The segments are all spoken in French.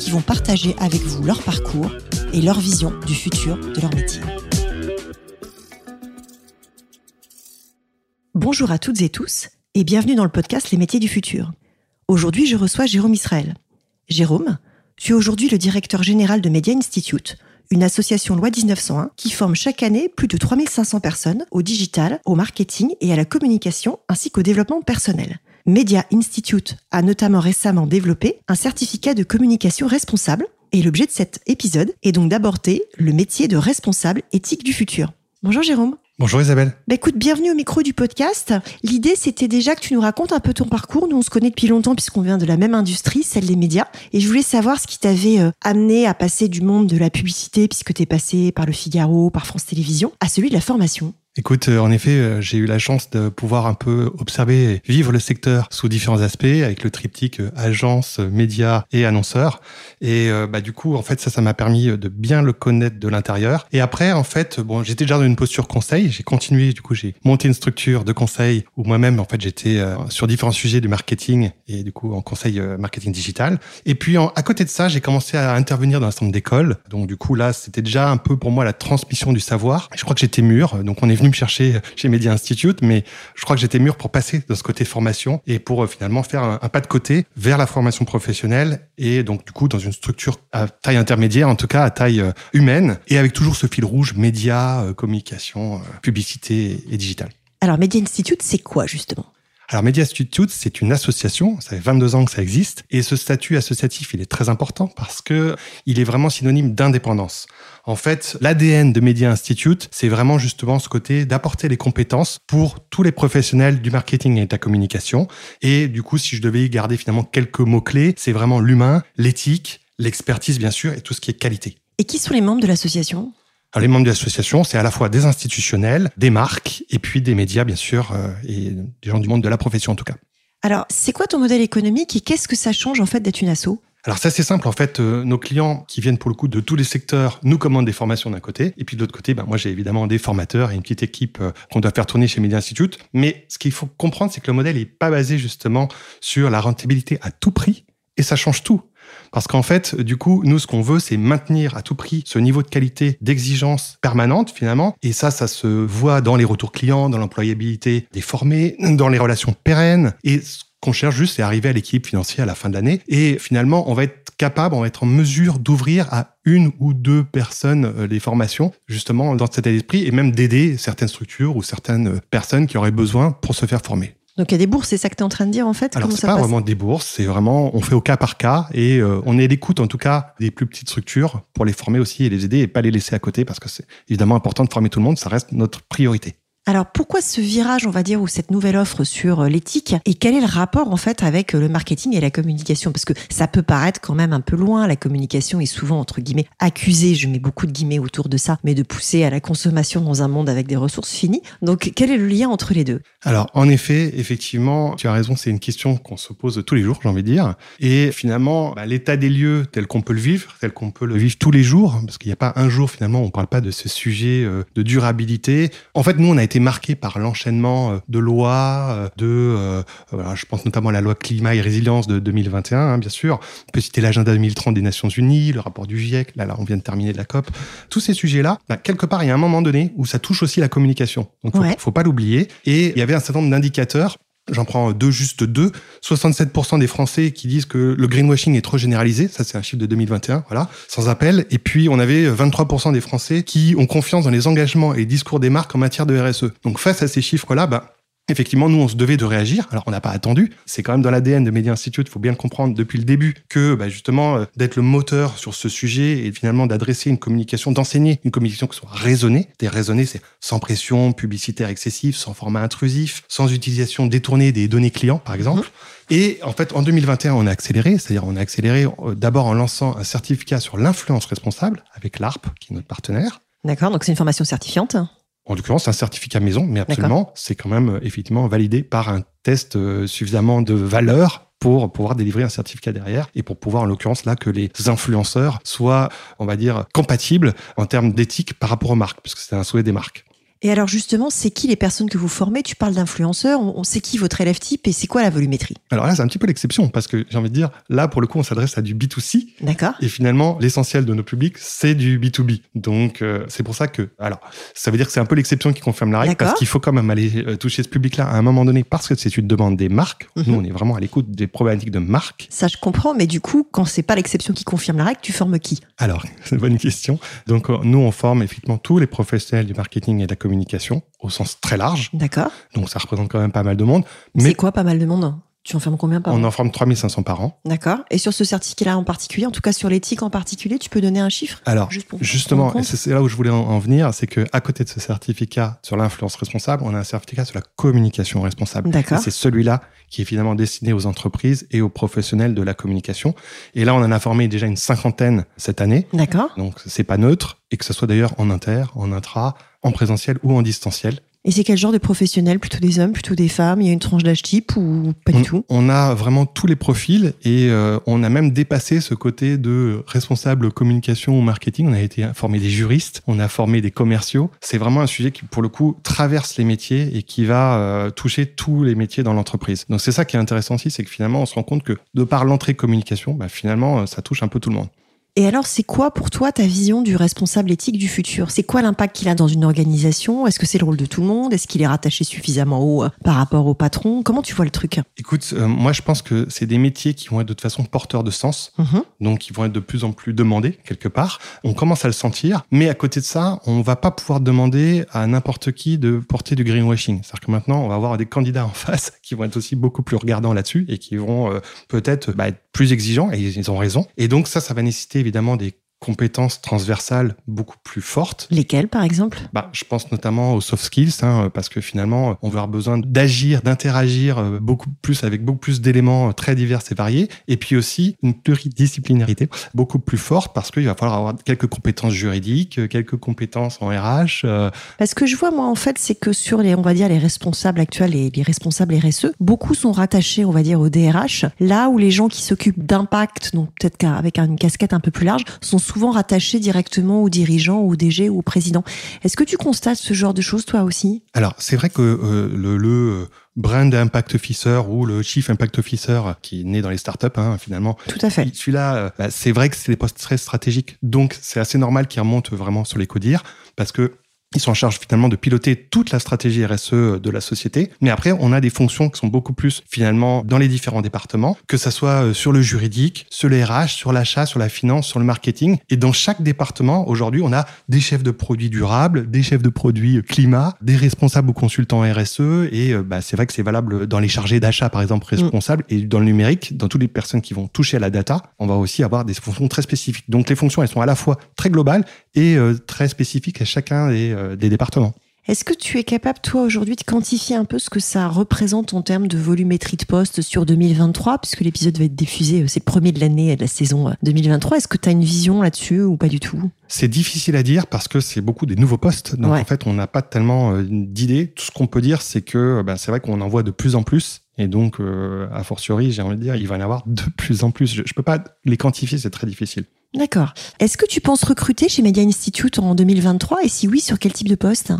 qui vont partager avec vous leur parcours et leur vision du futur de leur métier. Bonjour à toutes et tous et bienvenue dans le podcast Les métiers du futur. Aujourd'hui, je reçois Jérôme Israël. Jérôme, tu es aujourd'hui le directeur général de Media Institute, une association loi 1901 qui forme chaque année plus de 3500 personnes au digital, au marketing et à la communication ainsi qu'au développement personnel. Media Institute a notamment récemment développé un certificat de communication responsable et l'objet de cet épisode est donc d'aborder le métier de responsable éthique du futur. Bonjour Jérôme. Bonjour Isabelle. Bah écoute, bienvenue au micro du podcast. L'idée, c'était déjà que tu nous racontes un peu ton parcours. Nous, on se connaît depuis longtemps puisqu'on vient de la même industrie, celle des médias. Et je voulais savoir ce qui t'avait euh, amené à passer du monde de la publicité, puisque tu es passé par le Figaro, par France Télévisions, à celui de la formation. Écoute, euh, en effet, euh, j'ai eu la chance de pouvoir un peu observer et vivre le secteur sous différents aspects, avec le triptyque euh, agence, médias et annonceurs. Et bah du coup, en fait, ça, ça m'a permis de bien le connaître de l'intérieur. Et après, en fait, bon, j'étais déjà dans une posture conseil. J'ai continué, du coup, j'ai monté une structure de conseil où moi-même, en fait, j'étais sur différents sujets du marketing et du coup en conseil marketing digital. Et puis, à côté de ça, j'ai commencé à intervenir dans un centre d'école. Donc, du coup, là, c'était déjà un peu pour moi la transmission du savoir. Je crois que j'étais mûr. Donc, on est venu me chercher chez Media Institute, mais je crois que j'étais mûr pour passer de ce côté formation et pour euh, finalement faire un, pas de côté vers la formation professionnelle et donc du coup dans une structure à taille intermédiaire, en tout cas à taille euh, humaine, et avec toujours ce fil rouge média, euh, communication, publicité et digital. Alors Media Institute, c'est quoi justement? Alors Media Institute, c'est une association, ça fait 22 ans que ça existe, et ce statut associatif, il est très important parce que il est vraiment synonyme d'indépendance. En fait, l'ADN de Media Institute, c'est vraiment justement ce côté d'apporter les compétences pour tous les professionnels du marketing et de la communication. Et du coup, si je devais y garder finalement quelques mots-clés, c'est vraiment l'humain, l'éthique, l'expertise bien sûr et tout ce qui est qualité. Et qui sont les membres de l'association? Les membres de l'association, c'est à la fois des institutionnels, des marques, et puis des médias, bien sûr, euh, et des gens du monde de la profession, en tout cas. Alors, c'est quoi ton modèle économique et qu'est-ce que ça change, en fait, d'être une asso? Alors ça c'est simple en fait, euh, nos clients qui viennent pour le coup de tous les secteurs nous commandent des formations d'un côté et puis de l'autre côté, ben, moi j'ai évidemment des formateurs et une petite équipe euh, qu'on doit faire tourner chez Media Institute. Mais ce qu'il faut comprendre c'est que le modèle n'est pas basé justement sur la rentabilité à tout prix et ça change tout. Parce qu'en fait, du coup, nous, ce qu'on veut, c'est maintenir à tout prix ce niveau de qualité, d'exigence permanente, finalement. Et ça, ça se voit dans les retours clients, dans l'employabilité des formés, dans les relations pérennes. Et qu'on cherche juste, c'est arriver à l'équilibre financier à la fin de l'année. Et finalement, on va être capable, on va être en mesure d'ouvrir à une ou deux personnes euh, les formations, justement, dans cet état d'esprit, et même d'aider certaines structures ou certaines personnes qui auraient besoin pour se faire former. Donc il y a des bourses, c'est ça que tu es en train de dire en fait? Alors c'est pas vraiment des bourses, c'est vraiment on fait au cas par cas et euh, on est à l'écoute en tout cas des plus petites structures pour les former aussi et les aider et pas les laisser à côté parce que c'est évidemment important de former tout le monde, ça reste notre priorité. Alors pourquoi ce virage, on va dire, ou cette nouvelle offre sur euh, l'éthique? Et quel est le rapport en fait avec euh, le marketing et la communication? Parce que ça peut paraître quand même un peu loin. La communication est souvent entre guillemets accusée, je mets beaucoup de guillemets autour de ça, mais de pousser à la consommation dans un monde avec des ressources finies. Donc quel est le lien entre les deux? Alors en effet, effectivement, tu as raison, c'est une question qu'on se pose tous les jours, j'ai envie de dire. Et finalement, bah, l'état des lieux tel qu'on peut le vivre, tel qu'on peut le vivre tous les jours, parce qu'il n'y a pas un jour finalement, on ne parle pas de ce sujet euh, de durabilité. En fait, nous, on a été marqué par l'enchaînement euh, de lois, euh, de, euh, voilà, je pense notamment à la loi climat et résilience de 2021, hein, bien sûr. On peut citer l'agenda 2030 des Nations Unies, le rapport du GIEC. Là, là, on vient de terminer de la COP. Tous ces sujets-là, bah, quelque part, il y a un moment donné où ça touche aussi la communication. Donc, faut, faut pas l'oublier. Et il y avait un certain nombre d'indicateurs J'en prends deux, juste deux. 67% des Français qui disent que le greenwashing est trop généralisé. Ça, c'est un chiffre de 2021, voilà, sans appel. Et puis, on avait 23% des Français qui ont confiance dans les engagements et les discours des marques en matière de RSE. Donc, face à ces chiffres-là, bah, effectivement, nous, on se devait de réagir. Alors, on n'a pas attendu. C'est quand même dans l'ADN de Media Institute, il faut bien le comprendre depuis le début, que bah, justement, euh, d'être le moteur sur ce sujet et finalement d'adresser une communication, d'enseigner une communication qui soit raisonnée. Des raisonnée, c'est sans pression publicitaire excessive, sans format intrusif, sans utilisation détournée des données clients, par exemple. Mhm. Et en fait, en 2021, on a accéléré, c'est-à-dire on a accéléré euh, d'abord en lançant un certificat sur l'influence responsable avec l'ARP, qui est notre partenaire. D'accord, donc c'est une formation certifiante en l'occurrence, c'est un certificat maison, mais absolument, c'est quand même euh, effectivement validé par un test euh, suffisamment de valeur pour pouvoir délivrer un certificat derrière et pour pouvoir, en l'occurrence, là, que les influenceurs soient, on va dire, compatibles en termes d'éthique par rapport aux marques, puisque c'est un souhait des marques. Et alors justement, c'est qui les personnes que vous formez? Tu parles d'influenceurs, on sait qui votre élève type et c'est quoi la volumétrie? Alors là, c'est un petit peu l'exception parce que j'ai envie de dire, là, pour le coup, on s'adresse à du B2C. D'accord. Et finalement, l'essentiel de nos publics, c'est du B2B. Donc, euh, c'est pour ça que, alors, ça veut dire que c'est un peu l'exception qui confirme la règle parce qu'il faut quand même aller euh, toucher ce public-là à un moment donné parce que c'est une demande des marques. Mhm. Nous, on est vraiment à l'écoute des problématiques de marques. Ça, je comprends, mais du coup, quand c'est pas l'exception qui confirme la règle, tu formes qui? Alors, c'est une bonne question. Donc, euh, nous, on forme effectivement tous les professionnels du marketing et de la communication au sens très large. D'accord. Donc ça représente quand même pas mal de monde. C'est quoi pas mal de monde tu en formes combien par an On en forme 3500 par an. D'accord. Et sur ce certificat-là en particulier, en tout cas sur l'éthique en particulier, tu peux donner un chiffre Alors, justement, c'est là où je voulais en, venir, c'est que à côté de ce certificat sur l'influence responsable, on a un certificat sur la communication responsable. D'accord. C'est celui-là qui est finalement destiné aux entreprises et aux professionnels de la communication. Et là, on en a formé déjà une cinquantaine cette année. D'accord. Donc, c'est pas neutre, et que ce soit d'ailleurs en inter, en intra, en présentiel ou en distanciel. Et c'est quel genre de professionnels? Plutôt des hommes, plutôt des femmes? Il y a une tranche d'âge type ou pas du tout? On a vraiment tous les profils et euh, on a même dépassé ce côté de responsable communication ou marketing. On a été formé des juristes, on a formé des commerciaux. C'est vraiment un sujet qui, pour le coup, traverse les métiers et qui va euh, toucher tous les métiers dans l'entreprise. Donc c'est ça qui est intéressant aussi, c'est que finalement, on se rend compte que de par l'entrée communication, bah, finalement, ça touche un peu tout le monde. Et alors, c'est quoi pour toi ta vision du responsable éthique du futur? C'est quoi l'impact qu'il a dans une organisation? Est-ce que c'est le rôle de tout le monde? Est-ce qu'il est rattaché suffisamment haut euh, par rapport au patron? Comment tu vois le truc? Écoute, euh, moi je pense que c'est des métiers qui vont être de toute façon porteurs de sens, mhm. donc ils vont être de plus en plus demandés quelque part. On commence à le sentir, mais à côté de ça, on va pas pouvoir demander à n'importe qui de porter du greenwashing. C'est-à-dire que maintenant, on va avoir des candidats en face qui vont être aussi beaucoup plus regardants là-dessus et qui vont euh, peut-être bah, être plus exigeants, et ils ont raison. Et donc ça, ça va nécessiter évidemment des compétences transversales beaucoup plus fortes. Lesquelles, par exemple? Bah, Je pense notamment aux soft skills, hein, parce que finalement, on va avoir besoin d'agir, d'interagir euh, beaucoup plus avec beaucoup plus d'éléments euh, très divers et variés, et puis aussi une pluridisciplinarité beaucoup plus forte, parce qu'il va falloir avoir quelques compétences juridiques, euh, quelques compétences en RH. Parce que je vois, moi, en fait, c'est que sur les, on va dire, les responsables actuels et les responsables RSE, beaucoup sont rattachés, on va dire, au DRH, là où les gens qui s'occupent d'impact, donc peut-être qu'avec une casquette un peu plus large, sont souvent rattachés directement aux dirigeants, au DG ou au président. Est-ce que tu constates ce genre de choses toi aussi? Alors c'est vrai que euh, le, le euh, Brand Impact Officer ou le Chief Impact Officer qui est né dans les startups hein, finalement. Tout à fait. Celui-là, euh, bah, c'est vrai que c'est des postes très stratégiques, donc c'est assez normal qu'il remonte vraiment sur les codires parce que ils sont en charge finalement de piloter toute la stratégie RSE de la société. Mais après, on a des fonctions qui sont beaucoup plus finalement dans les différents départements, que ça soit euh, sur le juridique, sur les RH, sur l'achat, sur la finance, sur le marketing. Et dans chaque département, aujourd'hui, on a des chefs de produits durables, des chefs de produits climat, des responsables ou consultants RSE. Et euh, bah, c'est vrai que c'est valable dans les chargés d'achat, par exemple, responsables. Et dans le numérique, dans toutes les personnes qui vont toucher à la data, on va aussi avoir des fonctions très spécifiques. Donc les fonctions, elles sont à la fois très globales et euh, très spécifiques à chacun des euh, des départements. Est-ce que tu es capable, toi, aujourd'hui, de quantifier un peu ce que ça représente en termes de volumétrie de poste sur 2023, puisque l'épisode va être diffusé, euh, c'est le premier de l'année de la saison 2023. Est-ce que tu as une vision là-dessus ou pas du tout? C'est difficile à dire parce que c'est beaucoup des nouveaux postes. Donc, en fait, on n'a pas tellement d'idées. Tout ce qu'on peut dire, c'est que ben, c'est vrai qu'on en voit de plus en plus. Et donc, a fortiori, j'ai envie de dire, il va y en avoir de plus en plus. Je ne peux pas les quantifier, c'est très difficile. D'accord. Est-ce que tu penses recruter chez Media Institute en 2023 et si oui, sur quel type de poste?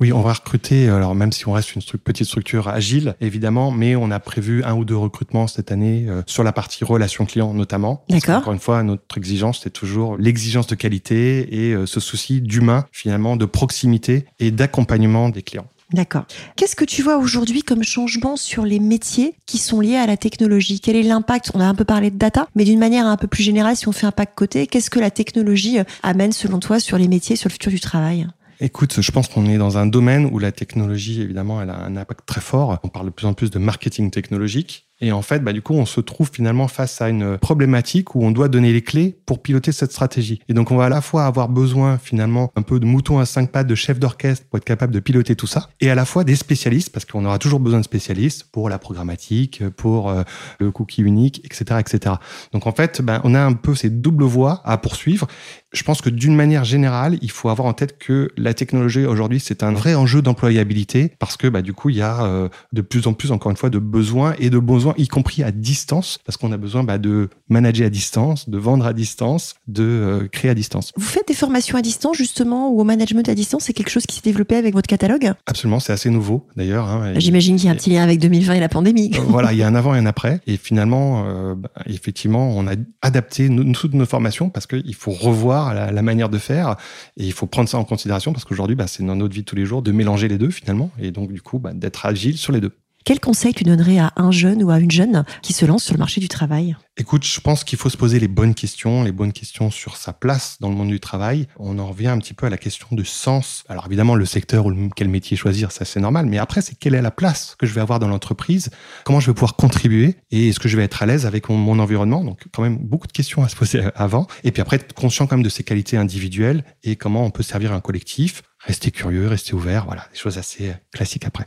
Oui, on va recruter, alors même si on reste une petite structure agile, évidemment, mais on a prévu un ou deux recrutements cette année euh, sur la partie relation client notamment. D'accord. Encore une fois, notre exigence, c'est toujours l'exigence de qualité et euh, ce souci d'humain, finalement, de proximité et d'accompagnement des clients. D'accord. Qu'est-ce que tu vois aujourd'hui comme changement sur les métiers qui sont liés à la technologie? Quel est l'impact? On a un peu parlé de data, mais d'une manière un peu plus générale, si on fait un de côté, qu'est-ce que la technologie euh, amène selon toi sur les métiers, sur le futur du travail? Écoute, je pense qu'on est dans un domaine où la technologie, évidemment, elle a un impact très fort. On parle de plus en plus de marketing technologique. Et en fait, bah, du coup, on se trouve finalement face à une problématique où on doit donner les clés pour piloter cette stratégie. Et donc, on va à la fois avoir besoin finalement un peu de moutons à cinq pattes, de chef d'orchestre pour être capable de piloter tout ça, et à la fois des spécialistes, parce qu'on aura toujours besoin de spécialistes pour la programmatique, pour euh, le cookie unique, etc., etc. Donc, en fait, bah, on a un peu ces doubles voies à poursuivre. Je pense que d'une manière générale, il faut avoir en tête que la technologie aujourd'hui, c'est un vrai enjeu d'employabilité parce que bah, du coup, il y a euh, de plus en plus, encore une fois, de besoins et de besoins, y compris à distance, parce qu'on a besoin bah, de manager à distance, de vendre à distance, de euh, créer à distance. Vous faites des formations à distance justement ou au management à distance C'est quelque chose qui s'est développé avec votre catalogue? Absolument, c'est assez nouveau d'ailleurs. Hein, J'imagine qu'il y a un petit lien avec 2020 et la pandémie. Euh, voilà, il y a un avant et un après. Et finalement, bah, effectivement, on a adapté toutes nos formations parce qu'il faut revoir la, manière de faire. Et il faut prendre ça en considération parce qu'aujourd'hui, bah, c'est dans notre vie de tous les jours de mélanger les deux finalement. Et donc, du coup, d'être agile sur les deux. Quel conseil tu donnerais à un jeune ou à une jeune qui se lance sur le marché du travail? Écoute, je pense qu'il faut se poser les bonnes questions, les bonnes questions sur sa place dans le monde du travail. On en revient un petit peu à la question de sens. Alors évidemment, le secteur ou quel métier choisir, ça c'est normal. Mais après, c'est quelle est la place que je vais avoir dans l'entreprise? Comment je vais pouvoir contribuer? Et est-ce que je vais être à l'aise avec mon, environnement? Donc quand même beaucoup de questions à se poser avant. Et puis après, être conscient quand même de ses qualités individuelles et comment on peut servir un collectif. Rester curieux, rester ouvert. Voilà, des choses assez classiques après.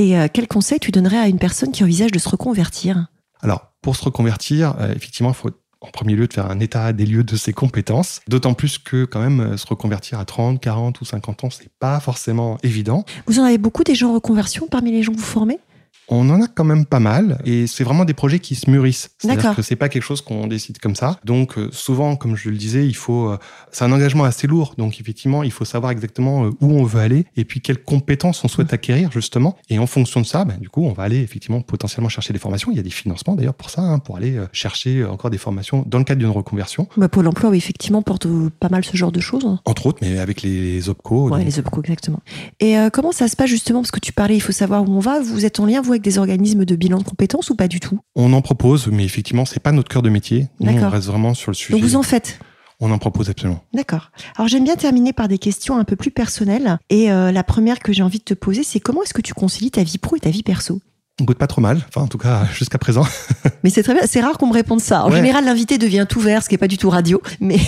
Et euh, quel conseil tu donnerais à une personne qui envisage de se reconvertir? Alors, pour se reconvertir, euh, effectivement, il faut en premier lieu de faire un état des lieux de ses compétences. D'autant plus que quand même euh, se reconvertir à 30, 40 ou 50 ans, c'est pas forcément évident. Vous en avez beaucoup des gens en reconversion parmi les gens que vous formez? On en a quand même pas mal et c'est vraiment des projets qui se mûrissent. C'est-à-dire que c'est pas quelque chose qu'on décide comme ça. Donc euh, souvent, comme je le disais, il faut, euh, c'est un engagement assez lourd. Donc effectivement, il faut savoir exactement euh, où on veut aller et puis quelles compétences on souhaite acquérir justement. Et en fonction de ça, ben, du coup, on va aller effectivement potentiellement chercher des formations. Il y a des financements d'ailleurs pour ça, hein, pour aller chercher encore des formations dans le cadre d'une reconversion. Bah, Pôle Emploi, oui, effectivement, porte pas mal ce genre de choses. Entre autres, mais avec les OPCO. Oui, les OPCO, exactement. Et comment ça se passe justement? Parce que tu parlais, il faut savoir où on va. Vous êtes en lien vous des organismes de bilan de compétences ou pas du tout? On en propose, mais effectivement, c'est pas notre cœur de métier. Nous, on reste vraiment sur le sujet. Donc vous en faites? On en propose absolument. D'accord. Alors j'aime bien terminer par des questions un peu plus personnelles. Et euh, la première que j'ai envie de te poser, c'est comment est-ce que tu concilies ta vie pro et ta vie perso? Goûte pas trop mal, enfin en tout cas jusqu'à présent. Mais c'est très bien, c'est rare qu'on me réponde ça. En général, l'invité devient tout vert, ce qui est pas du tout radio, mais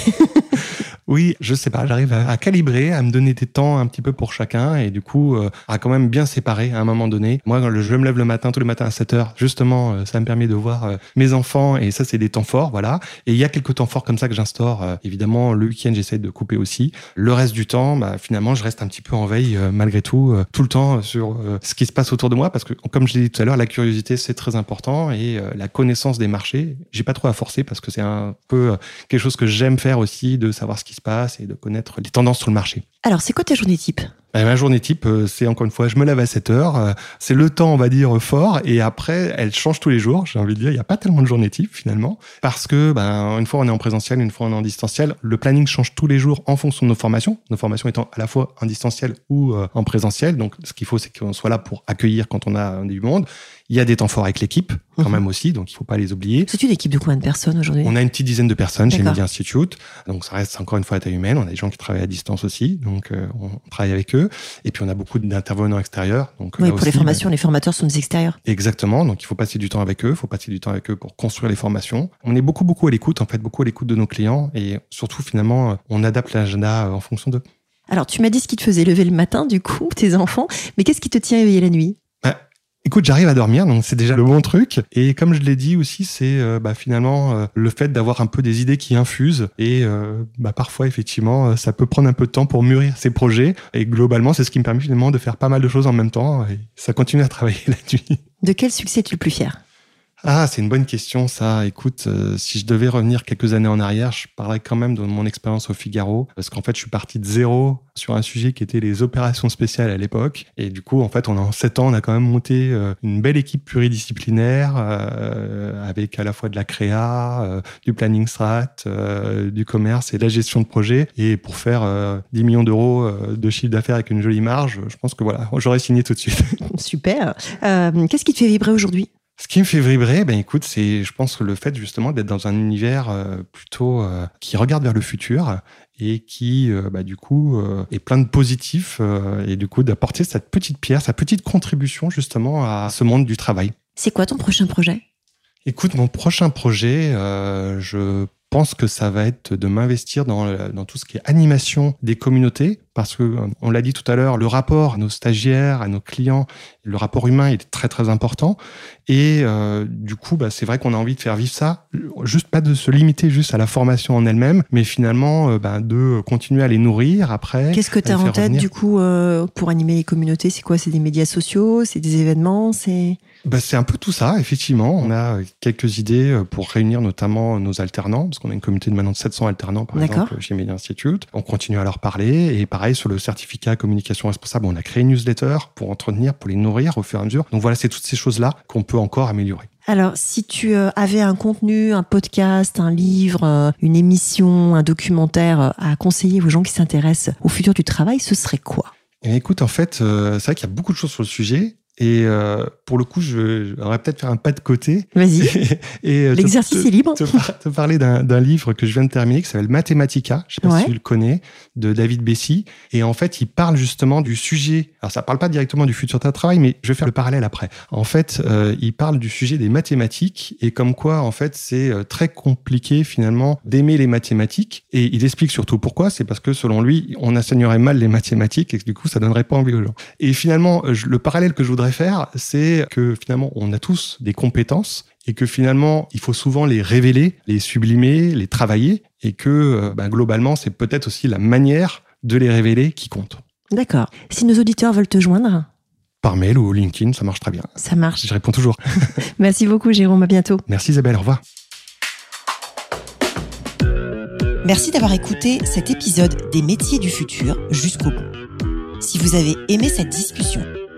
Oui, je sais pas, j'arrive à, calibrer, à me donner des temps un petit peu pour chacun et du coup euh, à quand même bien séparer à un moment donné. Moi, quand je me lève le matin, tous les matins à 7 heures, justement, euh, ça me permet de voir euh, mes enfants et ça, c'est des temps forts, voilà. Et il y a quelques temps forts comme ça que j'instaure. évidemment, le week-end, j'essaie de couper aussi. Le reste du temps, bah, finalement, je reste un petit peu en veille malgré tout, tout le temps sur ce qui se passe autour de moi parce que, comme je l'ai dit tout à l'heure, la curiosité, c'est très important et la connaissance des marchés, j'ai pas trop à forcer parce que c'est un peu quelque chose que j'aime faire aussi, de savoir ce qui se et de connaître les tendances sur le marché. Alors, c'est quoi ta journée type? Bah, Ma journée type, euh, c'est encore une fois, je me lève à 7 heures. Euh, c'est le temps, on va dire, fort. Et après, elle change tous les jours. J'ai envie de dire, il n'y a pas tellement de journée type finalement. Parce que, ben, une fois on est en présentiel, une fois on est en distanciel, le planning change tous les jours en fonction de nos formations. Nos formations étant à la fois en distanciel ou euh, en présentiel. Donc, ce qu'il faut, c'est qu'on soit là pour accueillir quand on a du monde. Il y a des temps forts avec l'équipe, quand mhm. même aussi, donc il ne faut pas les oublier. C'est une équipe de combien de personnes aujourd'hui? On a une petite dizaine de personnes chez Media Institute, donc ça reste encore une fois à taille humaine. On a des gens qui travaillent à distance aussi, donc euh, on travaille avec eux. Et puis on a beaucoup d'intervenants extérieurs. Donc oui, pour les formations, les formateurs sont des extérieurs. Exactement, donc il faut passer du temps avec eux, il faut passer du temps avec eux pour construire les formations. On est beaucoup, beaucoup à l'écoute, en fait, beaucoup à l'écoute de nos clients, et surtout finalement, on adapte l'agenda en fonction d'eux. Alors, tu m'as dit ce qui te faisait lever le matin, du coup, tes enfants, mais qu'est-ce qui te tient éveillé la nuit? Écoute, j'arrive à dormir, donc c'est déjà le bon truc. Et comme je l'ai dit aussi, c'est euh, bah, finalement euh, le fait d'avoir un peu des idées qui infusent. Et euh, bah, parfois, effectivement, ça peut prendre un peu de temps pour mûrir ces projets. Et globalement, c'est ce qui me permet finalement de faire pas mal de choses en même temps. Et ça continue à travailler la nuit. De quel succès es-tu le plus fier? Ah, c'est une bonne question, ça. Écoute, euh, si je devais revenir quelques années en arrière, je parlerais quand même de mon expérience au Figaro, parce qu'en fait, je suis parti de zéro sur un sujet qui était les opérations spéciales à l'époque. Et du coup, en fait, on, en sept ans, on a quand même monté euh, une belle équipe pluridisciplinaire, euh, avec à la fois de la créa, du planning strat, du commerce et de la gestion de projet. Et pour faire 10 millions d'euros de chiffre d'affaires avec une jolie marge, je pense que voilà, j'aurais signé tout de suite. Super. Qu'est-ce qui te fait vibrer aujourd'hui? Ce qui me fait vibrer, ben écoute, c'est, je pense, le fait justement d'être dans un univers euh, plutôt euh, qui regarde vers le futur et qui, euh, bah, du coup, est plein de positifs et du coup d'apporter cette petite pierre, sa petite contribution justement à ce monde du travail. C'est quoi ton prochain projet? Écoute, mon prochain projet, je pense que ça va être de m'investir dans, dans tout ce qui est animation des communautés parce que on l'a dit tout à l'heure, le rapport à nos stagiaires, à nos clients, le rapport humain est très très important. Et euh, du coup, bah, c'est vrai qu'on a envie de faire vivre ça, juste pas de se limiter juste à la formation en elle-même, mais finalement euh, bah, de continuer à les nourrir après. Qu'est-ce que tu as en tête du coup euh, pour animer les communautés? C'est quoi? C'est des médias sociaux? C'est des événements? C'est bah, c'est un peu tout ça, effectivement. On a quelques idées pour réunir notamment nos alternants, parce qu'on a une communauté de maintenant de 700 alternants, par exemple, chez Media Institute. On continue à leur parler. Et pareil, sur le certificat communication responsable, on a créé une newsletter pour entretenir, pour les nourrir au fur et à mesure. Donc voilà, c'est toutes ces choses-là qu'on peut encore améliorer. Alors, si tu euh, avais un contenu, un podcast, un livre, euh, une émission, un documentaire euh, à conseiller aux gens qui s'intéressent au futur du travail, ce serait quoi? Eh écoute, en fait, c'est vrai qu'il y a beaucoup de choses sur le sujet. Et euh, pour le coup, je, j'aimerais peut-être faire un pas de côté. Vas-y. Et, euh, L'exercice est libre. Te, te parler d'un, livre que je viens de terminer qui s'appelle Mathematica. Je sais pas si tu le connais, de David Bessy. Et en fait, il parle justement du sujet. Alors, ça parle pas directement du futur de travail, mais je vais faire le parallèle après. En fait, euh, il parle du sujet des mathématiques et comme quoi, en fait, c'est très compliqué finalement d'aimer les mathématiques. Et il explique surtout pourquoi. C'est parce que selon lui, on enseignerait mal les mathématiques et que du coup, ça donnerait pas envie aux gens. Et finalement, le parallèle que je voudrais faire, c'est que finalement, on a tous des compétences et que finalement, il faut souvent les révéler, les sublimer, les travailler, et que euh, bah, globalement, c'est peut-être aussi la manière de les révéler qui compte. D'accord. Si nos auditeurs veulent te joindre Par mail ou LinkedIn, ça marche très bien. Ça marche. Je réponds toujours. Merci beaucoup, Jérôme. À bientôt. Merci, Isabelle. Au revoir. Merci d'avoir écouté cet épisode des métiers du futur jusqu'au bout. Si vous avez aimé cette discussion,